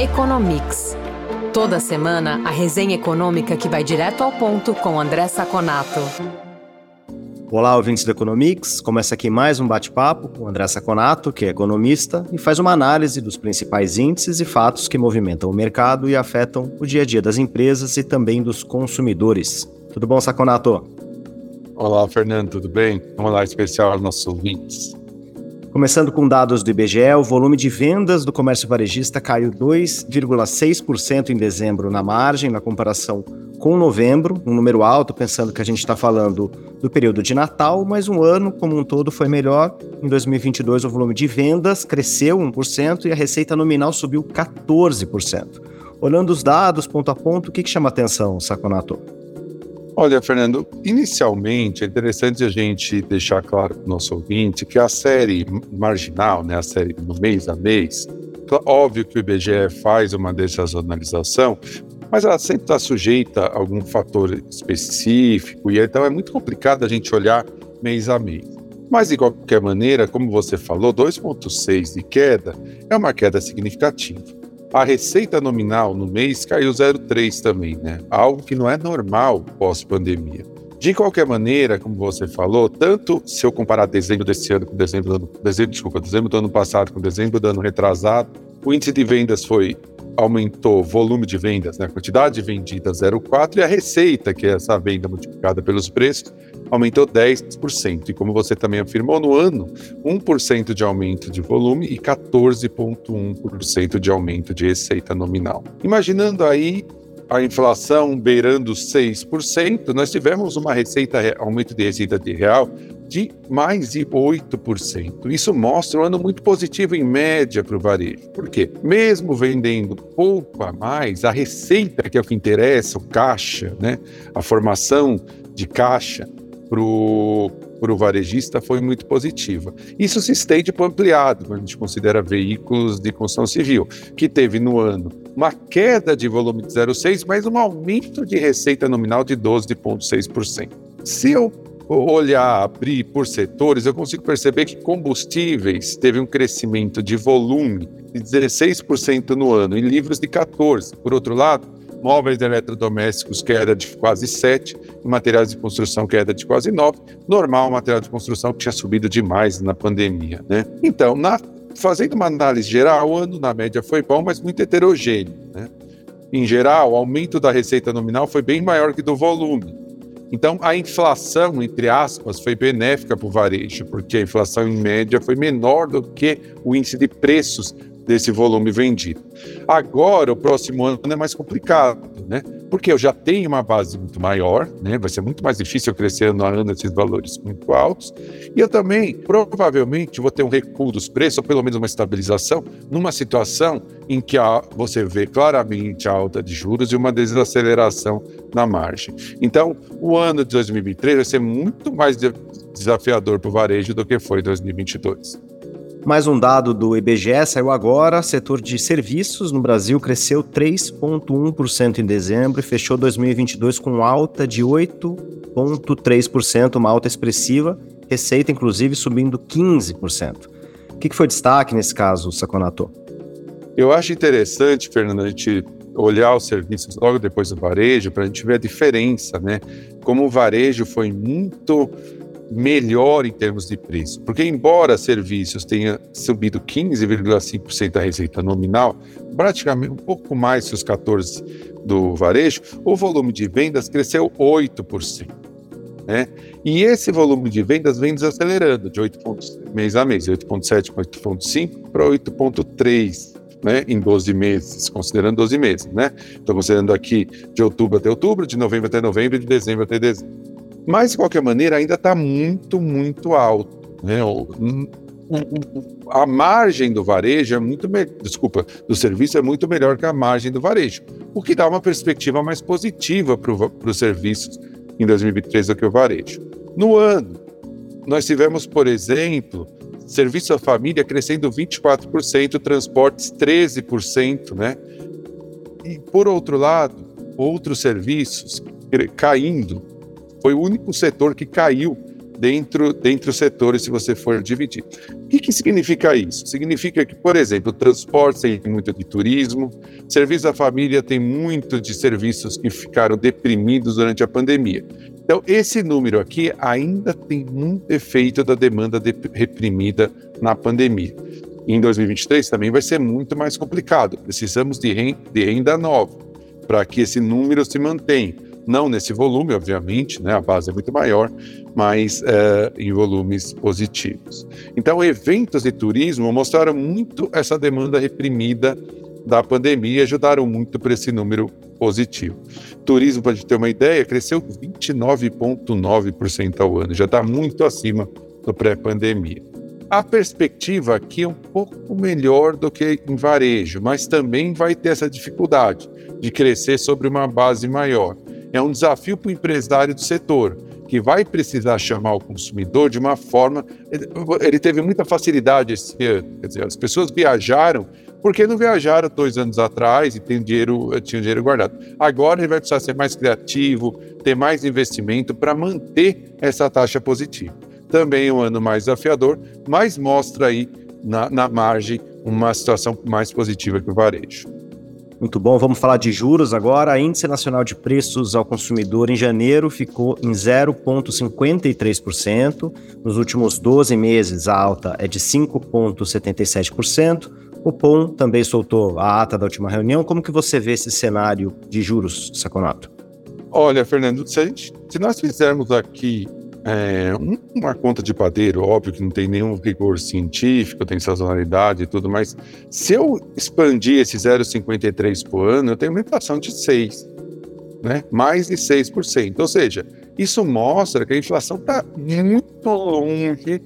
Economics. Toda semana, a resenha econômica que vai direto ao ponto com André Saconato. Olá, ouvintes do Economics. Começa aqui mais um bate-papo com André Saconato, que é economista e faz uma análise dos principais índices e fatos que movimentam o mercado e afetam o dia a dia das empresas e também dos consumidores. Tudo bom, Saconato? Olá, Fernando, tudo bem? Vamos lá, especial aos nossos ouvintes. Começando com dados do IBGE, o volume de vendas do comércio varejista caiu 2,6% em dezembro na margem, na comparação com novembro, um número alto, pensando que a gente está falando do período de Natal, mas um ano como um todo foi melhor. Em 2022, o volume de vendas cresceu 1% e a receita nominal subiu 14%. Olhando os dados ponto a ponto, o que, que chama atenção, Saconato? Olha, Fernando, inicialmente é interessante a gente deixar claro para o nosso ouvinte que a série marginal, né, a série no mês a mês, óbvio que o IBGE faz uma desazonalização, mas ela sempre está sujeita a algum fator específico, e então é muito complicado a gente olhar mês a mês. Mas, de qualquer maneira, como você falou, 2,6 de queda é uma queda significativa. A receita nominal no mês caiu 0,3 também, né? Algo que não é normal pós-pandemia. De qualquer maneira, como você falou, tanto se eu comparar dezembro desse ano com dezembro do ano, dezembro, desculpa, dezembro do ano passado com dezembro do ano retrasado, o índice de vendas foi aumentou volume de vendas, né? quantidade vendida 0,4 e a receita, que é essa venda multiplicada pelos preços, aumentou 10%. E como você também afirmou, no ano, 1% de aumento de volume e 14,1% de aumento de receita nominal. Imaginando aí a inflação beirando 6%, nós tivemos uma receita, aumento de receita de real de mais de 8%. Isso mostra um ano muito positivo em média para o varejo. Por quê? Mesmo vendendo pouco a mais, a receita, que é o que interessa, o caixa, né? a formação de caixa, para o varejista foi muito positiva. Isso se estende para ampliado, quando a gente considera veículos de construção civil, que teve no ano uma queda de volume de 0,6%, mas um aumento de receita nominal de 12,6%. Se eu olhar, abrir por setores, eu consigo perceber que combustíveis teve um crescimento de volume de 16% no ano, e livros de 14%. Por outro lado, móveis eletrodomésticos, queda de quase 7%, e materiais de construção, queda de quase 9%. Normal, material de construção que tinha subido demais na pandemia. Né? Então, na, fazendo uma análise geral, o ano na média foi bom, mas muito heterogêneo. Né? Em geral, o aumento da receita nominal foi bem maior que do volume. Então, a inflação, entre aspas, foi benéfica para o varejo, porque a inflação em média foi menor do que o índice de preços desse volume vendido. Agora, o próximo ano é mais complicado, né? Porque eu já tenho uma base muito maior, né? Vai ser muito mais difícil crescer ano a ano esses valores muito altos. E eu também, provavelmente, vou ter um recuo dos preços, ou pelo menos uma estabilização, numa situação em que você vê claramente a alta de juros e uma desaceleração na margem. Então, o ano de 2023 vai ser muito mais desafiador para o varejo do que foi 2022. Mais um dado do IBGE saiu agora: setor de serviços no Brasil cresceu 3,1% em dezembro e fechou 2022 com alta de 8,3%, uma alta expressiva, receita inclusive subindo 15%. O que foi destaque nesse caso, Saconato? Eu acho interessante, Fernando, a gente olhar os serviços logo depois do varejo para a gente ver a diferença, né? Como o varejo foi muito melhor em termos de preço. Porque, embora serviços tenha subido 15,5% da receita nominal, praticamente um pouco mais que os 14% do varejo, o volume de vendas cresceu 8%. Né? E esse volume de vendas vem desacelerando de 8 pontos mês a mês, 8,7 para 8,5 para 8,3 né, em 12 meses, considerando 12 meses, né? Estou considerando aqui de outubro até outubro, de novembro até novembro e de dezembro até dezembro. Mas, de qualquer maneira, ainda está muito, muito alto. Né? O, a margem do varejo é muito desculpa, do serviço é muito melhor que a margem do varejo, o que dá uma perspectiva mais positiva para os serviços em 2023 do que o varejo. No ano, nós tivemos, por exemplo, serviço à família crescendo 24%, transportes 13%, né? E por outro lado, outros serviços caindo foi o único setor que caiu dentro, dentro dos setores, se você for dividir. O que, que significa isso? Significa que, por exemplo, transporte tem muito de turismo, serviço da família tem muito de serviços que ficaram deprimidos durante a pandemia. Então, esse número aqui ainda tem muito efeito da demanda de, reprimida na pandemia. Em 2023 também vai ser muito mais complicado. Precisamos de renda nova para que esse número se mantenha. Não nesse volume, obviamente, né? a base é muito maior, mas é, em volumes positivos. Então, eventos de turismo mostraram muito essa demanda reprimida da pandemia e ajudaram muito para esse número positivo. Turismo, para a gente ter uma ideia, cresceu 29,9% ao ano, já está muito acima do pré-pandemia. A perspectiva aqui é um pouco melhor do que em varejo, mas também vai ter essa dificuldade de crescer sobre uma base maior. É um desafio para o empresário do setor, que vai precisar chamar o consumidor de uma forma. Ele teve muita facilidade esse ano, quer dizer, as pessoas viajaram porque não viajaram dois anos atrás e tem dinheiro, tinham dinheiro guardado. Agora ele vai precisar ser mais criativo, ter mais investimento para manter essa taxa positiva. Também um ano mais desafiador, mas mostra aí na, na margem uma situação mais positiva que o varejo. Muito bom, vamos falar de juros agora. A índice nacional de preços ao consumidor em janeiro ficou em 0,53%. Nos últimos 12 meses, a alta é de 5,77%. O POM também soltou a ata da última reunião. Como que você vê esse cenário de juros, Saconato? Olha, Fernando, se, gente, se nós fizermos aqui é, uma conta de padeiro, óbvio que não tem nenhum rigor científico, tem sazonalidade e tudo, mas se eu expandir esse 0,53 por ano, eu tenho uma inflação de 6, né? mais de 6%. Ou seja, isso mostra que a inflação está muito longe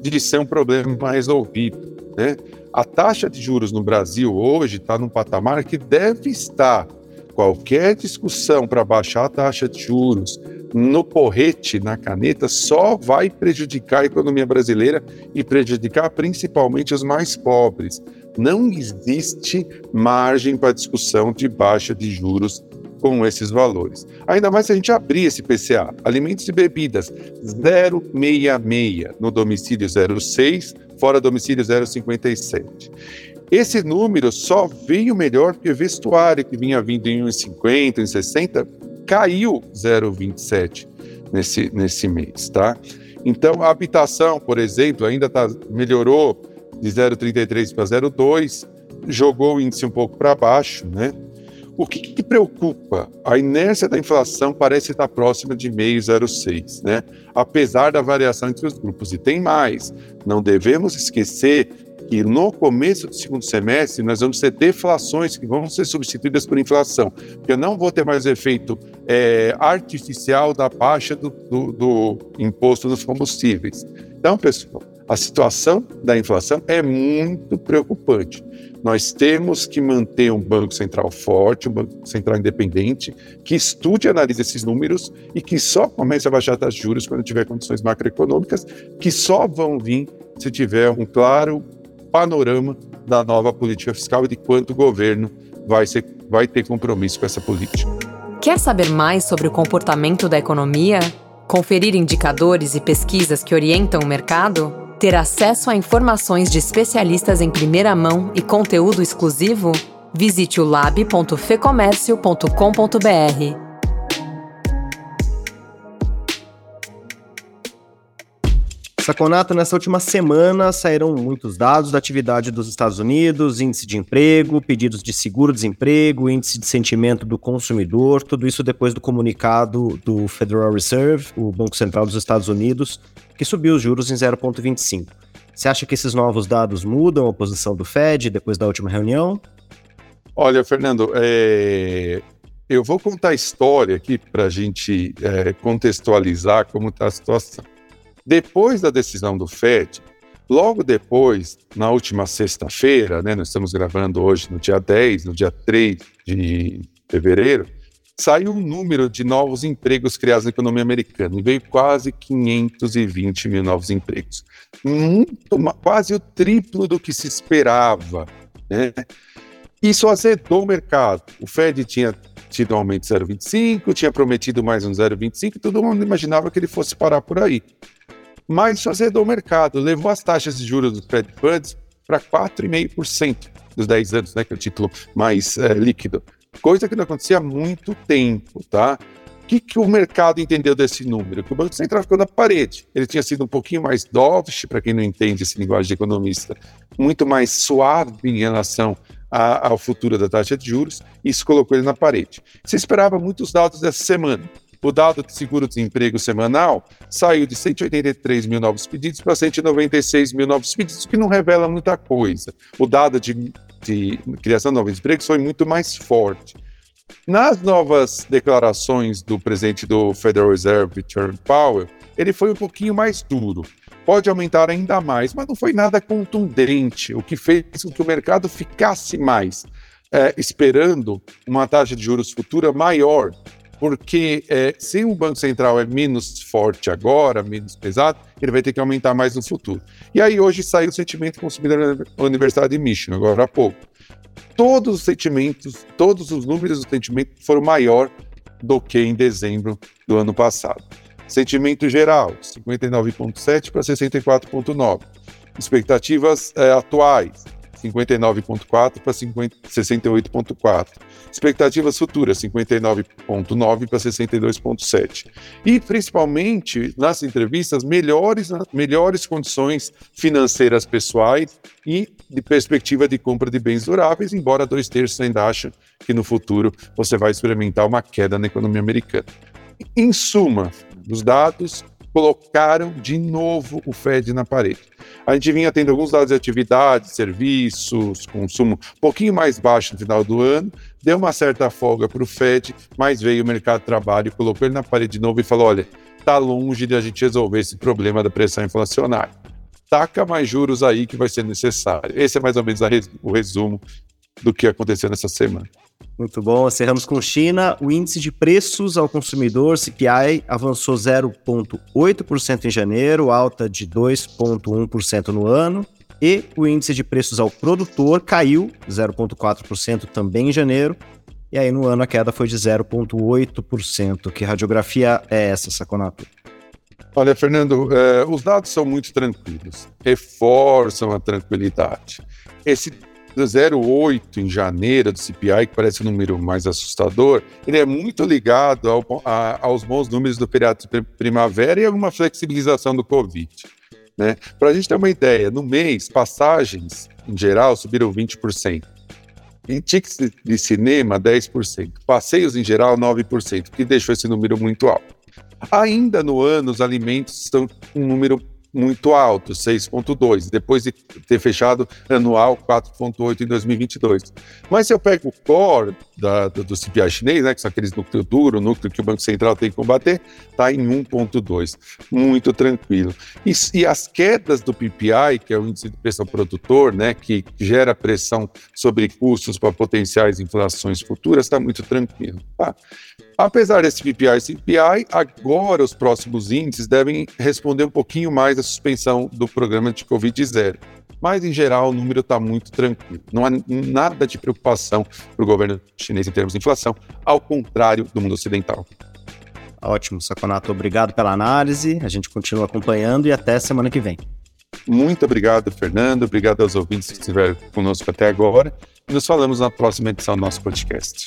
de ser um problema resolvido. Né? A taxa de juros no Brasil hoje está num patamar que deve estar. Qualquer discussão para baixar a taxa de juros no porrete, na caneta, só vai prejudicar a economia brasileira e prejudicar principalmente os mais pobres. Não existe margem para discussão de baixa de juros com esses valores. Ainda mais se a gente abrir esse PCA. Alimentos e bebidas 066 no domicílio 06, fora domicílio 057. Esse número só veio melhor porque vestuário que vinha vindo em 1,50, em 60, caiu 0,27 nesse, nesse mês, tá? Então, a habitação, por exemplo, ainda tá, melhorou de 0,33 para 0,2, jogou o índice um pouco para baixo, né? O que, que, preocupa? A inércia da inflação parece estar próxima de meio 0,6, né? Apesar da variação entre os grupos. E tem mais. Não devemos esquecer que no começo do segundo semestre nós vamos ter deflações que vão ser substituídas por inflação, porque eu não vou ter mais efeito é, artificial da baixa do, do, do imposto dos combustíveis. Então, pessoal, a situação da inflação é muito preocupante. Nós temos que manter um Banco Central forte, um Banco Central independente, que estude e analise esses números e que só comece a baixar as juros quando tiver condições macroeconômicas, que só vão vir se tiver um claro panorama da nova política fiscal e de quanto o governo vai, ser, vai ter compromisso com essa política. Quer saber mais sobre o comportamento da economia? Conferir indicadores e pesquisas que orientam o mercado? Ter acesso a informações de especialistas em primeira mão e conteúdo exclusivo? Visite o lab.fecomércio.com.br. Saconato, nessa última semana saíram muitos dados da atividade dos Estados Unidos, índice de emprego, pedidos de seguro-desemprego, índice de sentimento do consumidor, tudo isso depois do comunicado do Federal Reserve, o Banco Central dos Estados Unidos, que subiu os juros em 0,25. Você acha que esses novos dados mudam a posição do Fed depois da última reunião? Olha, Fernando, é... eu vou contar a história aqui para a gente é, contextualizar como está a situação. Depois da decisão do Fed, logo depois, na última sexta-feira, né, nós estamos gravando hoje no dia 10, no dia 3 de fevereiro, saiu um número de novos empregos criados na economia americana e veio quase 520 mil novos empregos. Muito, quase o triplo do que se esperava. Né? Isso azedou o mercado. O Fed tinha tido um aumento de 0,25, tinha prometido mais um 0,25 e todo mundo imaginava que ele fosse parar por aí. Mas isso azedou o mercado, levou as taxas de juros dos Fed Funds para 4,5% dos 10 anos, né, que é o título mais é, líquido. Coisa que não acontecia há muito tempo, tá? O que, que o mercado entendeu desse número? Que o Banco Central ficou na parede. Ele tinha sido um pouquinho mais dovish, para quem não entende esse linguagem de economista, muito mais suave em relação a, ao futuro da taxa de juros, isso colocou ele na parede. Se esperava muitos dados dessa semana. O dado de seguro-desemprego semanal saiu de 183 mil novos pedidos para 196 mil novos pedidos, que não revela muita coisa. O dado de, de criação de novos empregos foi muito mais forte. Nas novas declarações do presidente do Federal Reserve, Jerome Powell, ele foi um pouquinho mais duro. Pode aumentar ainda mais, mas não foi nada contundente, o que fez com que o mercado ficasse mais é, esperando uma taxa de juros futura maior, porque é, se o Banco Central é menos forte agora, menos pesado, ele vai ter que aumentar mais no futuro. E aí hoje saiu o sentimento consumidor da Universidade de Michigan, agora há pouco todos os sentimentos, todos os números do sentimento foram maior do que em dezembro do ano passado. Sentimento geral, 59,7 para 64,9. Expectativas é, atuais, 59,4 para 68,4. Expectativas futuras, 59,9 para 62,7. E, principalmente, nas entrevistas, melhores, melhores condições financeiras pessoais e de perspectiva de compra de bens duráveis, embora dois terços ainda acham que no futuro você vai experimentar uma queda na economia americana. Em suma, os dados colocaram de novo o Fed na parede. A gente vinha tendo alguns dados de atividade, serviços, consumo um pouquinho mais baixo no final do ano, deu uma certa folga para o Fed, mas veio o mercado de trabalho, colocou ele na parede de novo e falou: olha, está longe de a gente resolver esse problema da pressão inflacionária. Taca mais juros aí que vai ser necessário. Esse é mais ou menos o resumo do que aconteceu nessa semana. Muito bom. Encerramos com China. O índice de preços ao consumidor, CPI, avançou 0,8% em janeiro, alta de 2,1% no ano. E o índice de preços ao produtor caiu 0,4% também em janeiro. E aí no ano a queda foi de 0,8%. Que radiografia é essa, Saconato? Olha, Fernando, eh, os dados são muito tranquilos, reforçam a tranquilidade. Esse 0,8 em janeiro do CPI, que parece um número mais assustador, ele é muito ligado ao, a, aos bons números do feriado de primavera e alguma flexibilização do Covid. Né? Para a gente ter uma ideia, no mês, passagens, em geral, subiram 20%. Em tickets de cinema, 10%. Passeios, em geral, 9%, que deixou esse número muito alto. Ainda no ano, os alimentos estão com um número muito alto, 6,2, depois de ter fechado anual 4,8 em 2022. Mas se eu pego o core da, do, do CPI chinês, né, que são aqueles núcleo duro, núcleo que o Banco Central tem que combater, está em 1,2, muito tranquilo. E, e, as quedas do PPI, que é o índice de pressão produtor, né, que gera pressão sobre custos para potenciais inflações futuras, está muito tranquilo. Tá? Apesar desse PPI e CPI, agora os próximos índices devem responder um pouquinho mais à suspensão do programa de Covid-0. Mas, em geral, o número está muito tranquilo. Não há nada de preocupação para o governo chinês em termos de inflação, ao contrário do mundo ocidental. Ótimo, Saconato. Obrigado pela análise. A gente continua acompanhando e até semana que vem. Muito obrigado, Fernando. Obrigado aos ouvintes que estiveram conosco até agora. E nos falamos na próxima edição do nosso podcast.